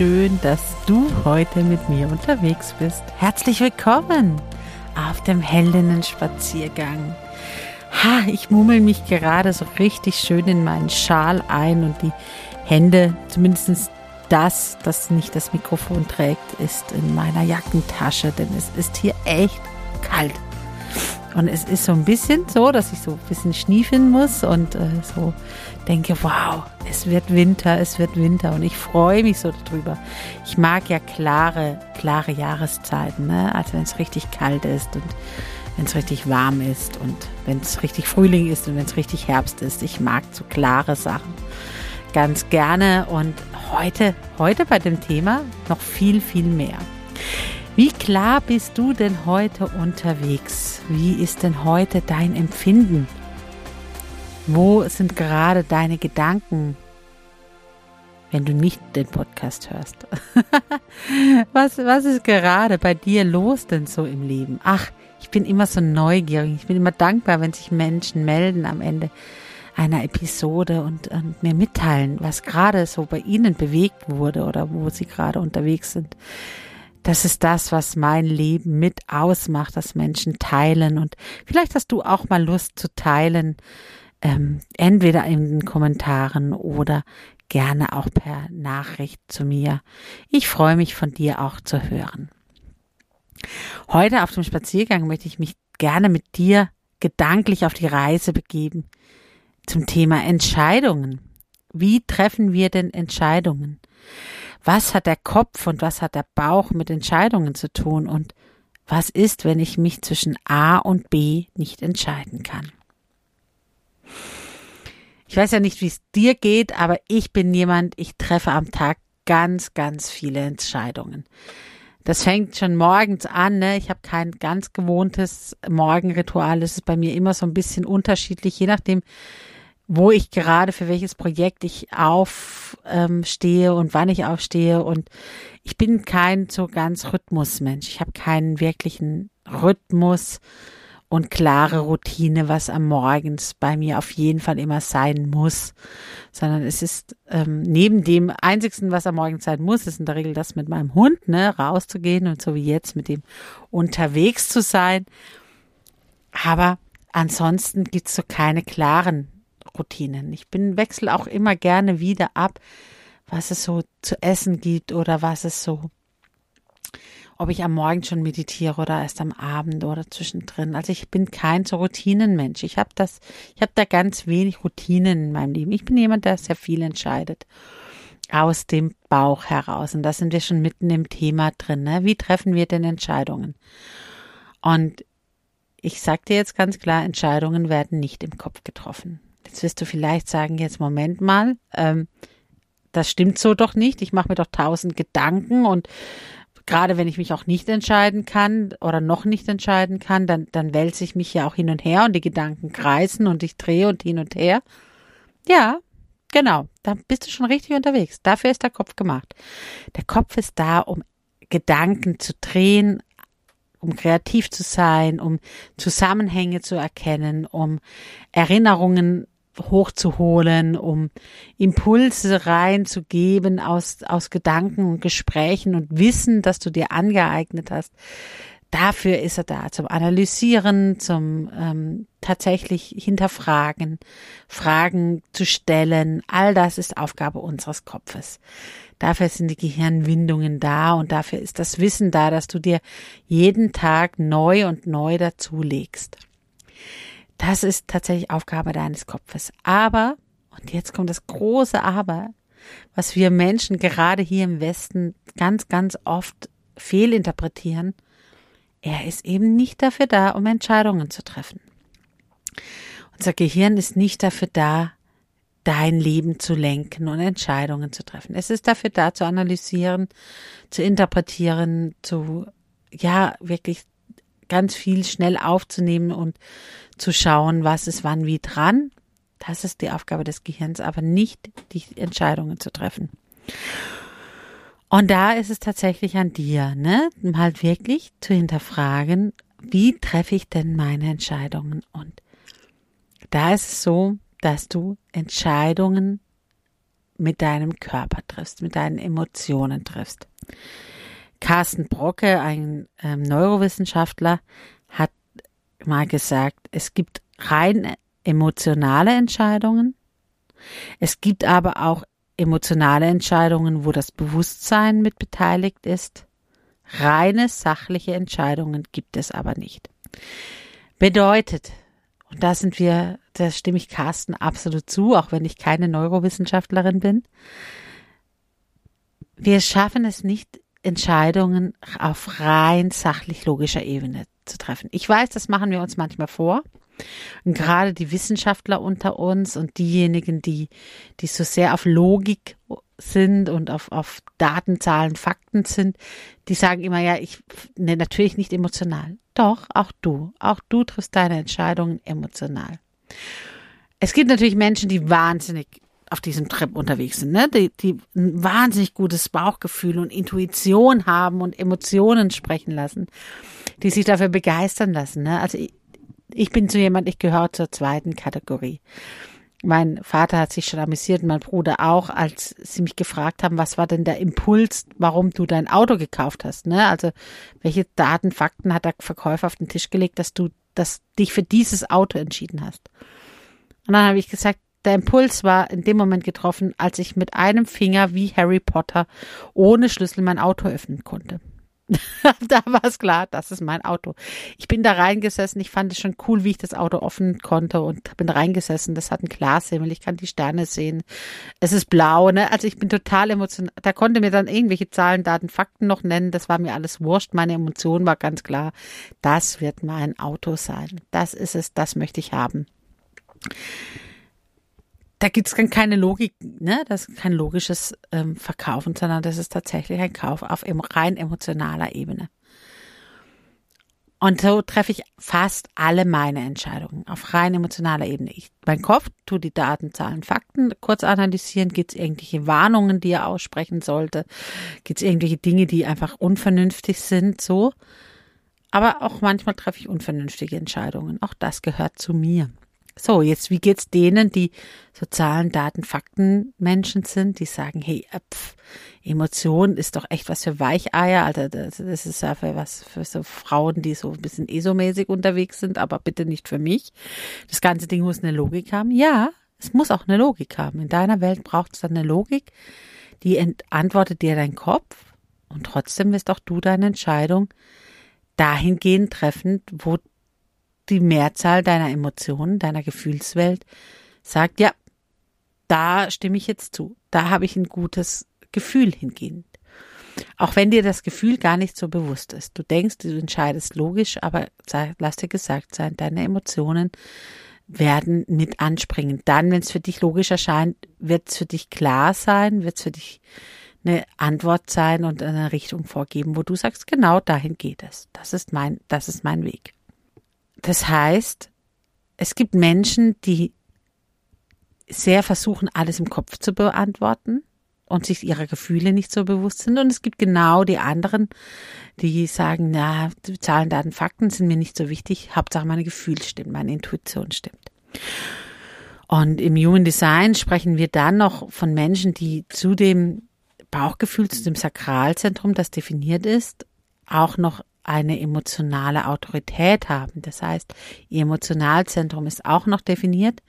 Schön, dass du heute mit mir unterwegs bist. Herzlich willkommen auf dem Heldinnen-Spaziergang. Ha, ich mummel mich gerade so richtig schön in meinen Schal ein und die Hände, zumindest das, das nicht das Mikrofon trägt, ist in meiner Jackentasche, denn es ist hier echt kalt. Und es ist so ein bisschen so, dass ich so ein bisschen schniefen muss und äh, so denke, wow, es wird Winter, es wird Winter und ich freue mich so darüber. Ich mag ja klare, klare Jahreszeiten, ne? also wenn es richtig kalt ist und wenn es richtig warm ist und wenn es richtig Frühling ist und wenn es richtig Herbst ist. Ich mag so klare Sachen ganz gerne und heute, heute bei dem Thema noch viel, viel mehr. Wie klar bist du denn heute unterwegs? Wie ist denn heute dein Empfinden? Wo sind gerade deine Gedanken, wenn du nicht den Podcast hörst? was, was ist gerade bei dir los denn so im Leben? Ach, ich bin immer so neugierig. Ich bin immer dankbar, wenn sich Menschen melden am Ende einer Episode und, und mir mitteilen, was gerade so bei ihnen bewegt wurde oder wo sie gerade unterwegs sind. Das ist das, was mein Leben mit ausmacht, dass Menschen teilen. Und vielleicht hast du auch mal Lust zu teilen, ähm, entweder in den Kommentaren oder gerne auch per Nachricht zu mir. Ich freue mich von dir auch zu hören. Heute auf dem Spaziergang möchte ich mich gerne mit dir gedanklich auf die Reise begeben zum Thema Entscheidungen. Wie treffen wir denn Entscheidungen? Was hat der Kopf und was hat der Bauch mit Entscheidungen zu tun und was ist, wenn ich mich zwischen A und B nicht entscheiden kann. Ich weiß ja nicht, wie es dir geht, aber ich bin jemand, ich treffe am Tag ganz, ganz viele Entscheidungen. Das fängt schon morgens an. Ne? Ich habe kein ganz gewohntes Morgenritual. Es ist bei mir immer so ein bisschen unterschiedlich, je nachdem, wo ich gerade für welches Projekt ich aufstehe ähm, und wann ich aufstehe. Und ich bin kein so ganz Rhythmusmensch. Ich habe keinen wirklichen Rhythmus und klare Routine, was am Morgens bei mir auf jeden Fall immer sein muss, sondern es ist ähm, neben dem einzigsten, was am Morgen sein muss, ist in der Regel das mit meinem Hund, ne, rauszugehen und so wie jetzt mit dem unterwegs zu sein. Aber ansonsten gibt's so keine klaren Routinen. Ich bin wechsle auch immer gerne wieder ab, was es so zu essen gibt oder was es so, ob ich am Morgen schon meditiere oder erst am Abend oder zwischendrin. Also ich bin kein so Routinenmensch. Ich habe das, ich habe da ganz wenig Routinen in meinem Leben. Ich bin jemand, der sehr viel entscheidet aus dem Bauch heraus. Und da sind wir schon mitten im Thema drin. Ne? Wie treffen wir denn Entscheidungen? Und ich sage dir jetzt ganz klar, Entscheidungen werden nicht im Kopf getroffen. Jetzt wirst du vielleicht sagen, jetzt Moment mal, ähm, das stimmt so doch nicht. Ich mache mir doch tausend Gedanken und gerade wenn ich mich auch nicht entscheiden kann oder noch nicht entscheiden kann, dann, dann wälze ich mich ja auch hin und her und die Gedanken kreisen und ich drehe und hin und her. Ja, genau, da bist du schon richtig unterwegs. Dafür ist der Kopf gemacht. Der Kopf ist da, um Gedanken zu drehen, um kreativ zu sein, um Zusammenhänge zu erkennen, um Erinnerungen hochzuholen, um Impulse reinzugeben aus, aus Gedanken und Gesprächen und Wissen, das du dir angeeignet hast, dafür ist er da, zum Analysieren, zum ähm, tatsächlich hinterfragen, Fragen zu stellen. All das ist Aufgabe unseres Kopfes. Dafür sind die Gehirnwindungen da und dafür ist das Wissen da, dass du dir jeden Tag neu und neu dazulegst. Das ist tatsächlich Aufgabe deines Kopfes. Aber, und jetzt kommt das große Aber, was wir Menschen gerade hier im Westen ganz, ganz oft fehlinterpretieren, er ist eben nicht dafür da, um Entscheidungen zu treffen. Unser Gehirn ist nicht dafür da, dein Leben zu lenken und Entscheidungen zu treffen. Es ist dafür da, zu analysieren, zu interpretieren, zu, ja, wirklich ganz viel schnell aufzunehmen und zu schauen, was ist wann wie dran. Das ist die Aufgabe des Gehirns, aber nicht die Entscheidungen zu treffen. Und da ist es tatsächlich an dir, ne, halt wirklich zu hinterfragen, wie treffe ich denn meine Entscheidungen? Und da ist es so, dass du Entscheidungen mit deinem Körper triffst, mit deinen Emotionen triffst. Carsten Brocke, ein ähm, Neurowissenschaftler, mal gesagt, es gibt rein emotionale Entscheidungen. Es gibt aber auch emotionale Entscheidungen, wo das Bewusstsein mit beteiligt ist. Reine sachliche Entscheidungen gibt es aber nicht. Bedeutet, und da sind wir, da stimme ich Carsten absolut zu, auch wenn ich keine Neurowissenschaftlerin bin, wir schaffen es nicht, Entscheidungen auf rein sachlich logischer Ebene zu treffen. Ich weiß, das machen wir uns manchmal vor. Und gerade die Wissenschaftler unter uns und diejenigen, die, die so sehr auf Logik sind und auf, auf Daten, Zahlen, Fakten sind, die sagen immer, ja, ich, ne, natürlich nicht emotional. Doch, auch du, auch du triffst deine Entscheidungen emotional. Es gibt natürlich Menschen, die wahnsinnig auf diesem Trip unterwegs sind, ne? die, die ein wahnsinnig gutes Bauchgefühl und Intuition haben und Emotionen sprechen lassen, die sich dafür begeistern lassen. Ne? Also ich bin so jemand, ich gehöre zur zweiten Kategorie. Mein Vater hat sich schon amüsiert, mein Bruder auch, als sie mich gefragt haben, was war denn der Impuls, warum du dein Auto gekauft hast, ne? Also, welche Daten, Fakten hat der Verkäufer auf den Tisch gelegt, dass du, dass dich für dieses Auto entschieden hast? Und dann habe ich gesagt, der Impuls war in dem Moment getroffen, als ich mit einem Finger wie Harry Potter ohne Schlüssel mein Auto öffnen konnte. da war es klar, das ist mein Auto. Ich bin da reingesessen, ich fand es schon cool, wie ich das Auto offen konnte und bin reingesessen. Das hat einen Glashimmel, ich kann die Sterne sehen. Es ist blau, ne? Also ich bin total emotional. Da konnte mir dann irgendwelche Zahlen, Daten, Fakten noch nennen. Das war mir alles wurscht. Meine Emotion war ganz klar. Das wird mein Auto sein. Das ist es, das möchte ich haben da gibt es keine Logik, ne? Das ist kein logisches ähm, Verkaufen, sondern das ist tatsächlich ein Kauf auf rein emotionaler Ebene. Und so treffe ich fast alle meine Entscheidungen auf rein emotionaler Ebene. Ich, mein Kopf tut die Daten, Zahlen, Fakten kurz analysieren. Gibt es irgendwelche Warnungen, die er aussprechen sollte? Gibt es irgendwelche Dinge, die einfach unvernünftig sind? So. Aber auch manchmal treffe ich unvernünftige Entscheidungen. Auch das gehört zu mir. So, jetzt wie geht's denen, die sozialen Daten, Fakten Menschen sind, die sagen, hey, äh, pf, Emotion ist doch echt was für Weicheier, also das, das ist ja für was für so Frauen, die so ein bisschen ESO-mäßig unterwegs sind, aber bitte nicht für mich. Das ganze Ding muss eine Logik haben. Ja, es muss auch eine Logik haben. In deiner Welt braucht es dann eine Logik, die antwortet dir dein Kopf und trotzdem wirst auch du deine Entscheidung dahingehend treffen, wo die Mehrzahl deiner Emotionen, deiner Gefühlswelt sagt, ja, da stimme ich jetzt zu. Da habe ich ein gutes Gefühl hingehend. Auch wenn dir das Gefühl gar nicht so bewusst ist. Du denkst, du entscheidest logisch, aber lass dir gesagt sein, deine Emotionen werden mit anspringen. Dann, wenn es für dich logisch erscheint, wird es für dich klar sein, wird es für dich eine Antwort sein und eine Richtung vorgeben, wo du sagst, genau dahin geht es. Das ist mein, das ist mein Weg. Das heißt, es gibt Menschen, die sehr versuchen, alles im Kopf zu beantworten und sich ihrer Gefühle nicht so bewusst sind. Und es gibt genau die anderen, die sagen, na, Zahlen, Daten, Fakten sind mir nicht so wichtig. Hauptsache meine Gefühle stimmt, meine Intuition stimmt. Und im Human Design sprechen wir dann noch von Menschen, die zu dem Bauchgefühl, zu dem Sakralzentrum, das definiert ist, auch noch eine emotionale Autorität haben. Das heißt, ihr Emotionalzentrum ist auch noch definiert.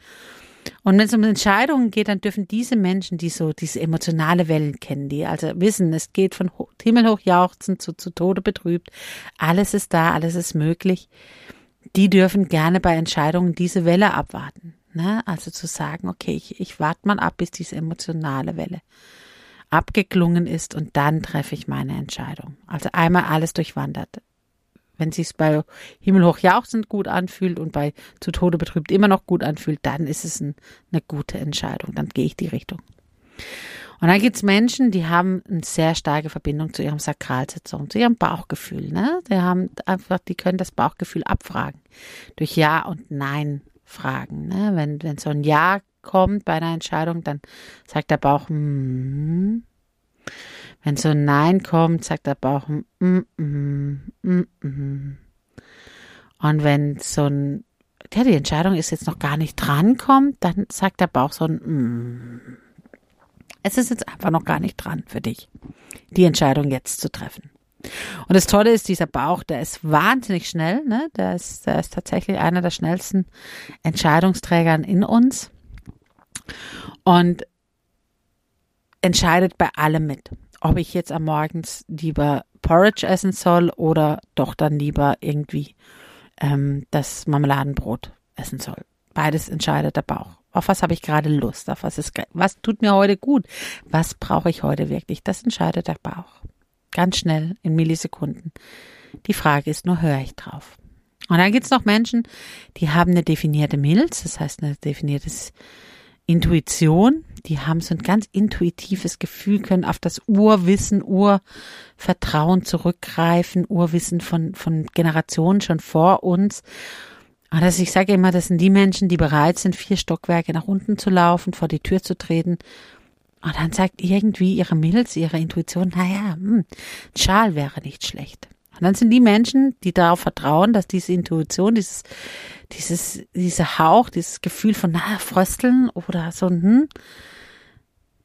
Und wenn es um Entscheidungen geht, dann dürfen diese Menschen, die so diese emotionale Wellen kennen, die also wissen, es geht von himmelhoch jauchzen zu, zu Tode betrübt, alles ist da, alles ist möglich, die dürfen gerne bei Entscheidungen diese Welle abwarten. Ne? Also zu sagen, okay, ich, ich warte mal ab, bis diese emotionale Welle abgeklungen ist und dann treffe ich meine Entscheidung. Also einmal alles durchwandert. Wenn sich's bei Himmelhoch jauchzend gut anfühlt und bei zu Tode betrübt immer noch gut anfühlt, dann ist es ein, eine gute Entscheidung. Dann gehe ich die Richtung. Und dann gibt's Menschen, die haben eine sehr starke Verbindung zu ihrem Sakralzentrum, zu ihrem Bauchgefühl. Ne? Die haben einfach, die können das Bauchgefühl abfragen. Durch Ja und Nein fragen. Ne? Wenn, wenn so ein Ja kommt bei einer Entscheidung, dann sagt der Bauch, mm. wenn so ein Nein kommt, sagt der Bauch, mm, mm, mm, mm. Und wenn so ein, ja, die Entscheidung ist jetzt noch gar nicht dran kommt, dann sagt der Bauch so ein, mm. Es ist jetzt einfach noch gar nicht dran für dich, die Entscheidung jetzt zu treffen. Und das Tolle ist, dieser Bauch, der ist wahnsinnig schnell, ne? Der ist, der ist tatsächlich einer der schnellsten Entscheidungsträgern in uns und entscheidet bei allem mit. Ob ich jetzt am Morgens lieber Porridge essen soll oder doch dann lieber irgendwie ähm, das Marmeladenbrot essen soll. Beides entscheidet der Bauch. Auf was habe ich gerade Lust? Auf was ist, was tut mir heute gut? Was brauche ich heute wirklich? Das entscheidet der Bauch. Ganz schnell in Millisekunden. Die Frage ist nur, höre ich drauf? Und dann gibt es noch Menschen, die haben eine definierte Milz, das heißt eine definierte Intuition. Die haben so ein ganz intuitives Gefühl, können auf das Urwissen, Urvertrauen zurückgreifen, Urwissen von, von Generationen schon vor uns. Und das, ich sage immer, das sind die Menschen, die bereit sind, vier Stockwerke nach unten zu laufen, vor die Tür zu treten und dann sagt irgendwie ihre Milz, ihre Intuition, naja, hm, Schal wäre nicht schlecht. Und dann sind die Menschen, die darauf vertrauen, dass diese Intuition, dieses, dieses, dieser Hauch, dieses Gefühl von, na, Frösteln oder so, hm,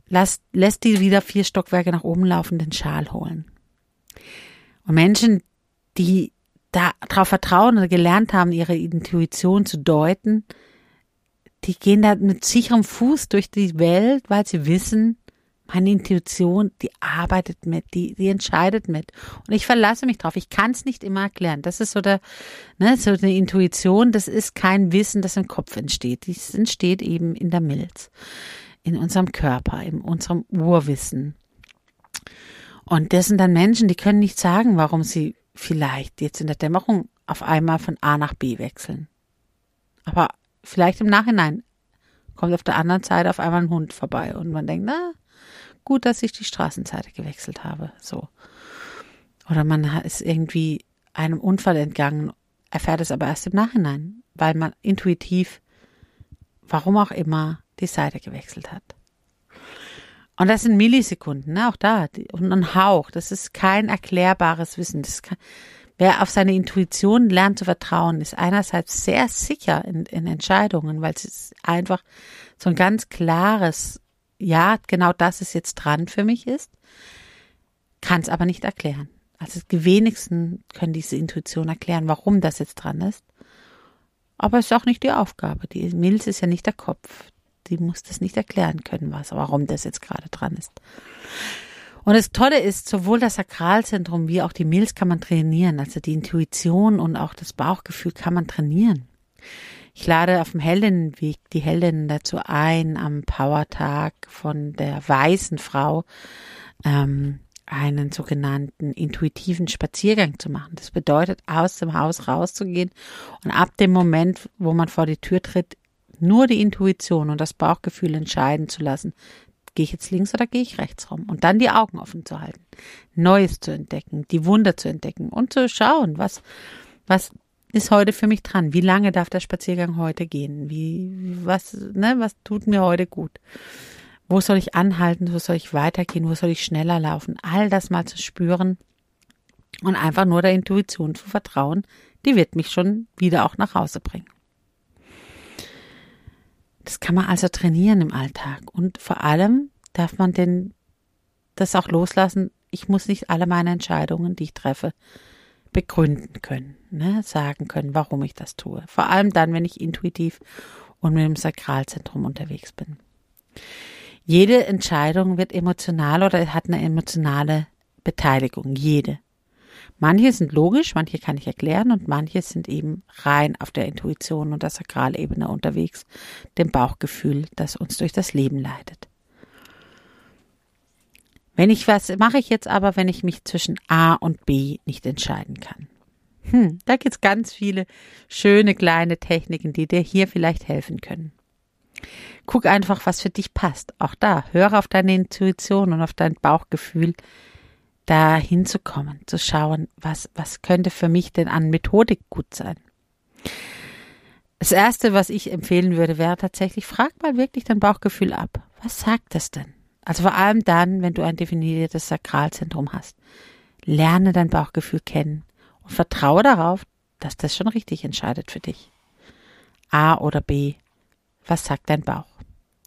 lässt, lässt die wieder vier Stockwerke nach oben laufen, den Schal holen. Und Menschen, die darauf vertrauen oder gelernt haben, ihre Intuition zu deuten, die gehen da mit sicherem Fuß durch die Welt, weil sie wissen, meine Intuition, die arbeitet mit, die, die entscheidet mit. Und ich verlasse mich drauf. Ich kann es nicht immer erklären. Das ist so der, ne, so eine Intuition, das ist kein Wissen, das im Kopf entsteht. Das entsteht eben in der Milz, in unserem Körper, in unserem Urwissen. Und das sind dann Menschen, die können nicht sagen, warum sie vielleicht jetzt in der Dämmerung auf einmal von A nach B wechseln. Aber vielleicht im Nachhinein kommt auf der anderen Seite auf einmal ein Hund vorbei und man denkt, na, gut, dass ich die Straßenseite gewechselt habe, so. Oder man ist irgendwie einem Unfall entgangen, erfährt es aber erst im Nachhinein, weil man intuitiv, warum auch immer, die Seite gewechselt hat. Und das sind Millisekunden, ne? auch da. Und ein Hauch, das ist kein erklärbares Wissen. Kann, Wer auf seine Intuition lernt zu vertrauen, ist einerseits sehr sicher in, in Entscheidungen, weil es einfach so ein ganz klares, ja, genau das ist jetzt dran für mich ist, kann es aber nicht erklären. Also die wenigsten können diese Intuition erklären, warum das jetzt dran ist. Aber es ist auch nicht die Aufgabe. Die Milz ist ja nicht der Kopf. Die muss das nicht erklären können, was, warum das jetzt gerade dran ist. Und das Tolle ist, sowohl das Sakralzentrum wie auch die Milz kann man trainieren. Also die Intuition und auch das Bauchgefühl kann man trainieren. Ich lade auf dem Heldinnenweg die Heldinnen dazu ein, am Powertag von der weißen Frau ähm, einen sogenannten intuitiven Spaziergang zu machen. Das bedeutet, aus dem Haus rauszugehen und ab dem Moment, wo man vor die Tür tritt, nur die Intuition und das Bauchgefühl entscheiden zu lassen, Gehe ich jetzt links oder gehe ich rechts rum? Und dann die Augen offen zu halten, Neues zu entdecken, die Wunder zu entdecken und zu schauen, was, was ist heute für mich dran? Wie lange darf der Spaziergang heute gehen? Wie, was, ne, was tut mir heute gut? Wo soll ich anhalten? Wo soll ich weitergehen? Wo soll ich schneller laufen? All das mal zu spüren und einfach nur der Intuition zu vertrauen, die wird mich schon wieder auch nach Hause bringen. Das kann man also trainieren im Alltag. Und vor allem darf man denn das auch loslassen. Ich muss nicht alle meine Entscheidungen, die ich treffe, begründen können, ne? sagen können, warum ich das tue. Vor allem dann, wenn ich intuitiv und mit dem Sakralzentrum unterwegs bin. Jede Entscheidung wird emotional oder hat eine emotionale Beteiligung. Jede. Manche sind logisch, manche kann ich erklären und manche sind eben rein auf der Intuition und der Sakralebene unterwegs, dem Bauchgefühl, das uns durch das Leben leitet. Wenn ich was mache ich jetzt aber, wenn ich mich zwischen A und B nicht entscheiden kann? Hm, da gibt's ganz viele schöne kleine Techniken, die dir hier vielleicht helfen können. Guck einfach, was für dich passt. Auch da, höre auf deine Intuition und auf dein Bauchgefühl, da hinzukommen, zu schauen, was, was könnte für mich denn an Methodik gut sein. Das erste, was ich empfehlen würde, wäre tatsächlich, frag mal wirklich dein Bauchgefühl ab. Was sagt es denn? Also vor allem dann, wenn du ein definiertes Sakralzentrum hast. Lerne dein Bauchgefühl kennen und vertraue darauf, dass das schon richtig entscheidet für dich. A oder B. Was sagt dein Bauch?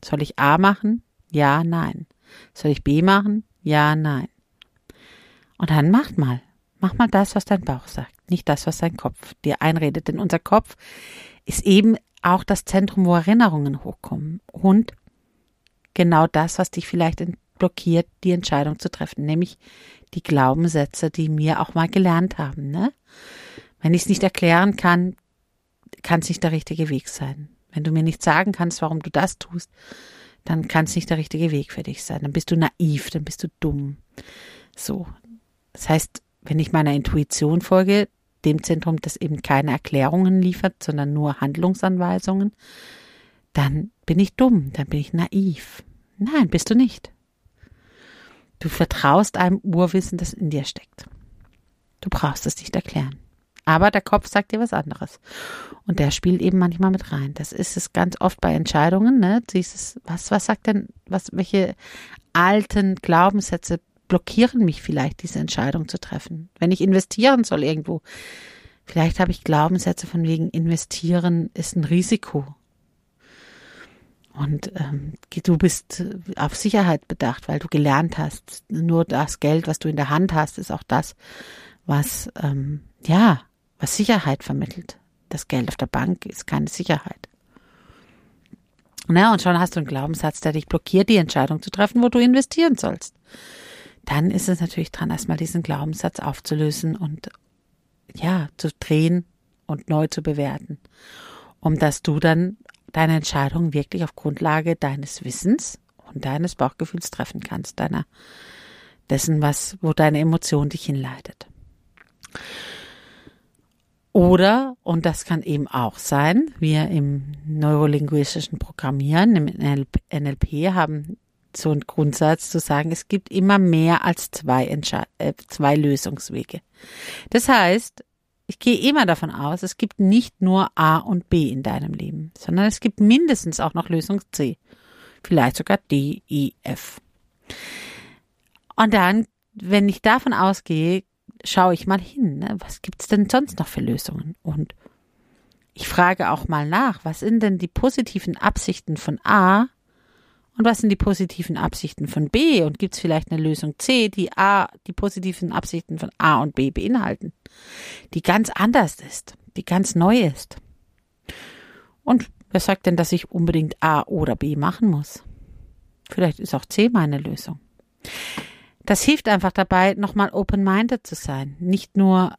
Soll ich A machen? Ja, nein. Soll ich B machen? Ja, nein. Und dann mach mal. Mach mal das, was dein Bauch sagt, nicht das, was dein Kopf dir einredet. Denn unser Kopf ist eben auch das Zentrum, wo Erinnerungen hochkommen. Und genau das, was dich vielleicht blockiert, die Entscheidung zu treffen, nämlich die Glaubenssätze, die wir auch mal gelernt haben. Ne? Wenn ich es nicht erklären kann, kann es nicht der richtige Weg sein. Wenn du mir nicht sagen kannst, warum du das tust, dann kann es nicht der richtige Weg für dich sein. Dann bist du naiv, dann bist du dumm. So, das heißt, wenn ich meiner Intuition folge, dem Zentrum, das eben keine Erklärungen liefert, sondern nur Handlungsanweisungen, dann bin ich dumm, dann bin ich naiv. Nein, bist du nicht. Du vertraust einem Urwissen, das in dir steckt. Du brauchst es nicht erklären. Aber der Kopf sagt dir was anderes. Und der spielt eben manchmal mit rein. Das ist es ganz oft bei Entscheidungen, ne? Dieses, was, was sagt denn, was, welche alten Glaubenssätze blockieren mich vielleicht, diese Entscheidung zu treffen. Wenn ich investieren soll irgendwo, vielleicht habe ich Glaubenssätze von wegen investieren ist ein Risiko. Und ähm, du bist auf Sicherheit bedacht, weil du gelernt hast, nur das Geld, was du in der Hand hast, ist auch das, was ähm, ja, was Sicherheit vermittelt. Das Geld auf der Bank ist keine Sicherheit. Na, und schon hast du einen Glaubenssatz, der dich blockiert, die Entscheidung zu treffen, wo du investieren sollst dann ist es natürlich dran, erstmal diesen Glaubenssatz aufzulösen und ja, zu drehen und neu zu bewerten, um dass du dann deine Entscheidung wirklich auf Grundlage deines Wissens und deines Bauchgefühls treffen kannst, deiner dessen, was, wo deine Emotion dich hinleitet. Oder, und das kann eben auch sein, wir im neurolinguistischen Programmieren, im NLP haben so ein Grundsatz zu sagen, es gibt immer mehr als zwei, Entsche äh, zwei Lösungswege. Das heißt, ich gehe immer davon aus, es gibt nicht nur A und B in deinem Leben, sondern es gibt mindestens auch noch Lösung C. Vielleicht sogar D, E, F. Und dann, wenn ich davon ausgehe, schaue ich mal hin, ne? was gibt's denn sonst noch für Lösungen? Und ich frage auch mal nach, was sind denn die positiven Absichten von A und was sind die positiven Absichten von B? Und gibt es vielleicht eine Lösung C, die A, die positiven Absichten von A und B beinhalten? Die ganz anders ist, die ganz neu ist. Und wer sagt denn, dass ich unbedingt A oder B machen muss? Vielleicht ist auch C meine Lösung. Das hilft einfach dabei, nochmal open-minded zu sein. Nicht nur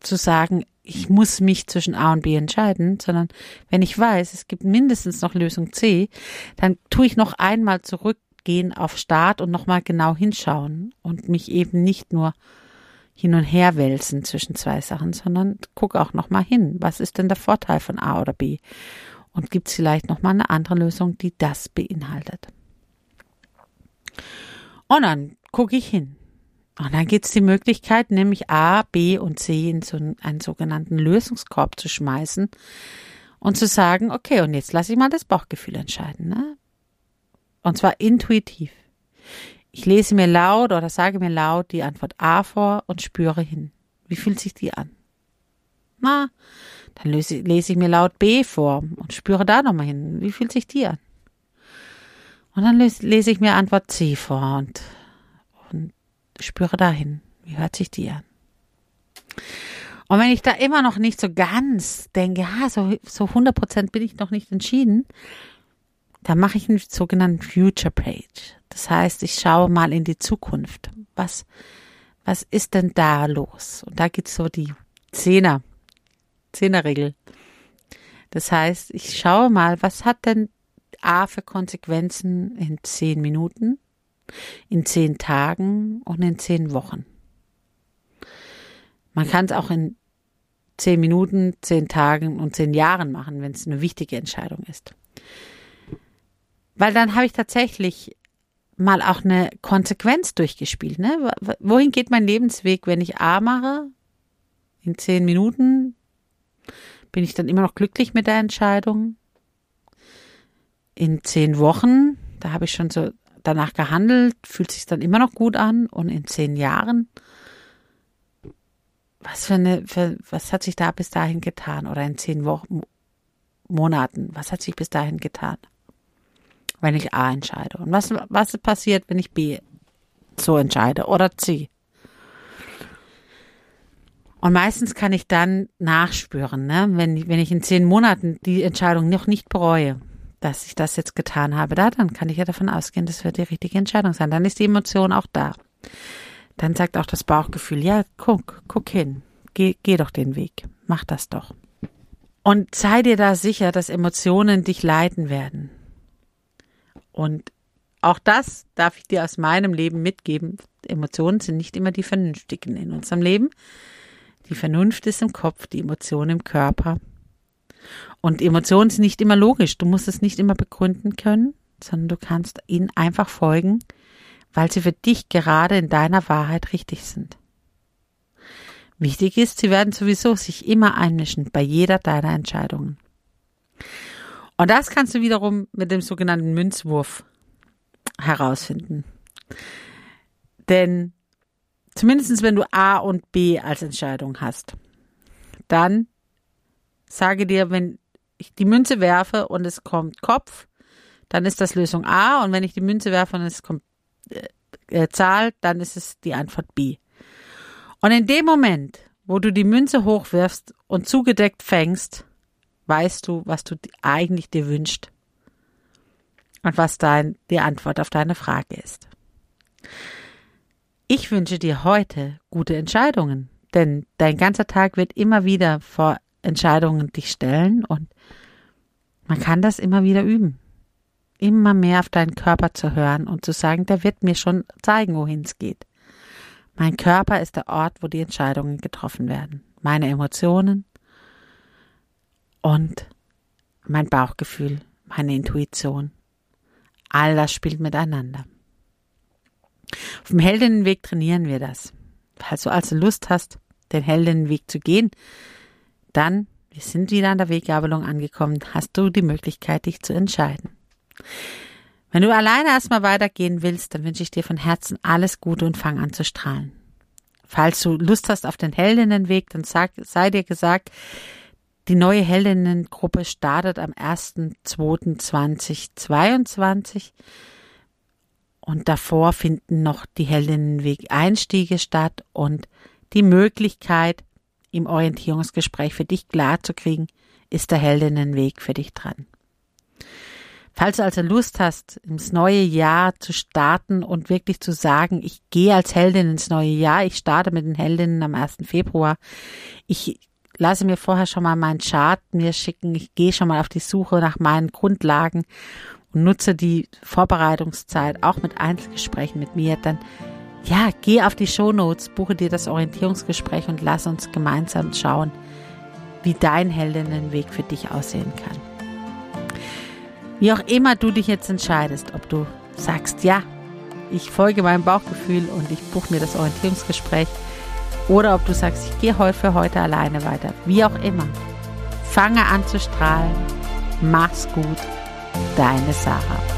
zu sagen, ich muss mich zwischen A und B entscheiden, sondern wenn ich weiß, es gibt mindestens noch Lösung C, dann tue ich noch einmal zurückgehen auf Start und nochmal genau hinschauen und mich eben nicht nur hin und her wälzen zwischen zwei Sachen, sondern guck auch nochmal hin. Was ist denn der Vorteil von A oder B? Und gibt es vielleicht nochmal eine andere Lösung, die das beinhaltet? Und dann gucke ich hin. Und dann gibt es die Möglichkeit, nämlich A, B und C in so einen, einen sogenannten Lösungskorb zu schmeißen und zu sagen, okay, und jetzt lasse ich mal das Bauchgefühl entscheiden. Ne? Und zwar intuitiv. Ich lese mir laut oder sage mir laut die Antwort A vor und spüre hin. Wie fühlt sich die an? Na, dann lese, lese ich mir laut B vor und spüre da nochmal hin. Wie fühlt sich die an? Und dann lese, lese ich mir Antwort C vor und, und spüre dahin. Wie hört sich die an? Und wenn ich da immer noch nicht so ganz denke, ja, so, so 100 Prozent bin ich noch nicht entschieden, dann mache ich einen sogenannten Future Page. Das heißt, ich schaue mal in die Zukunft. Was, was ist denn da los? Und da gibt's so die Zehner, Zehnerregel. Das heißt, ich schaue mal, was hat denn A für Konsequenzen in zehn Minuten, in zehn Tagen und in zehn Wochen. Man kann es auch in zehn Minuten, zehn Tagen und zehn Jahren machen, wenn es eine wichtige Entscheidung ist. Weil dann habe ich tatsächlich mal auch eine Konsequenz durchgespielt. Ne? Wohin geht mein Lebensweg, wenn ich A mache? In zehn Minuten bin ich dann immer noch glücklich mit der Entscheidung. In zehn Wochen, da habe ich schon so danach gehandelt, fühlt sich dann immer noch gut an. Und in zehn Jahren, was für eine, für, was hat sich da bis dahin getan? Oder in zehn Wochen, Monaten, was hat sich bis dahin getan? wenn ich A entscheide? Und was, was passiert, wenn ich B so entscheide oder C? Und meistens kann ich dann nachspüren, ne? wenn, wenn ich in zehn Monaten die Entscheidung noch nicht bereue, dass ich das jetzt getan habe, da, dann kann ich ja davon ausgehen, das wird die richtige Entscheidung sein. Dann ist die Emotion auch da. Dann sagt auch das Bauchgefühl, ja, guck, guck hin, geh, geh doch den Weg, mach das doch. Und sei dir da sicher, dass Emotionen dich leiten werden. Und auch das darf ich dir aus meinem Leben mitgeben. Emotionen sind nicht immer die vernünftigen in unserem Leben. Die Vernunft ist im Kopf, die Emotionen im Körper. Und Emotionen sind nicht immer logisch. Du musst es nicht immer begründen können, sondern du kannst ihnen einfach folgen, weil sie für dich gerade in deiner Wahrheit richtig sind. Wichtig ist, sie werden sowieso sich immer einmischen bei jeder deiner Entscheidungen. Und das kannst du wiederum mit dem sogenannten Münzwurf herausfinden. Denn zumindest wenn du A und B als Entscheidung hast, dann sage dir, wenn ich die Münze werfe und es kommt Kopf, dann ist das Lösung A und wenn ich die Münze werfe und es kommt äh, äh Zahl, dann ist es die Antwort B. Und in dem Moment, wo du die Münze hochwirfst und zugedeckt fängst, weißt du, was du eigentlich dir wünschst und was dein, die Antwort auf deine Frage ist. Ich wünsche dir heute gute Entscheidungen, denn dein ganzer Tag wird immer wieder vor Entscheidungen dich stellen und man kann das immer wieder üben. Immer mehr auf deinen Körper zu hören und zu sagen, der wird mir schon zeigen, wohin es geht. Mein Körper ist der Ort, wo die Entscheidungen getroffen werden. Meine Emotionen, und mein Bauchgefühl, meine Intuition. All das spielt miteinander. Auf dem Heldinnenweg trainieren wir das. Falls du also Lust hast, den Heldinnenweg zu gehen, dann, wir sind wieder an der Weggabelung angekommen, hast du die Möglichkeit, dich zu entscheiden. Wenn du alleine erstmal weitergehen willst, dann wünsche ich dir von Herzen alles Gute und fang an zu strahlen. Falls du Lust hast auf den Heldinnenweg, dann sag, sei dir gesagt, die neue Heldinnengruppe startet am 1.2.2022 und davor finden noch die Heldinnenweg-Einstiege statt und die Möglichkeit, im Orientierungsgespräch für dich klar zu kriegen, ist der Heldinnenweg für dich dran. Falls du also Lust hast, ins neue Jahr zu starten und wirklich zu sagen, ich gehe als Heldin ins neue Jahr, ich starte mit den Heldinnen am 1. Februar, ich lasse mir vorher schon mal meinen Chart mir schicken. Ich gehe schon mal auf die Suche nach meinen Grundlagen und nutze die Vorbereitungszeit auch mit Einzelgesprächen mit mir. Dann ja, geh auf die Show Notes, buche dir das Orientierungsgespräch und lass uns gemeinsam schauen, wie dein Heldinnenweg für dich aussehen kann. Wie auch immer du dich jetzt entscheidest, ob du sagst, ja, ich folge meinem Bauchgefühl und ich buche mir das Orientierungsgespräch oder ob du sagst, ich gehe heute für heute alleine weiter. Wie auch immer. Fange an zu strahlen. Mach's gut. Deine Sarah.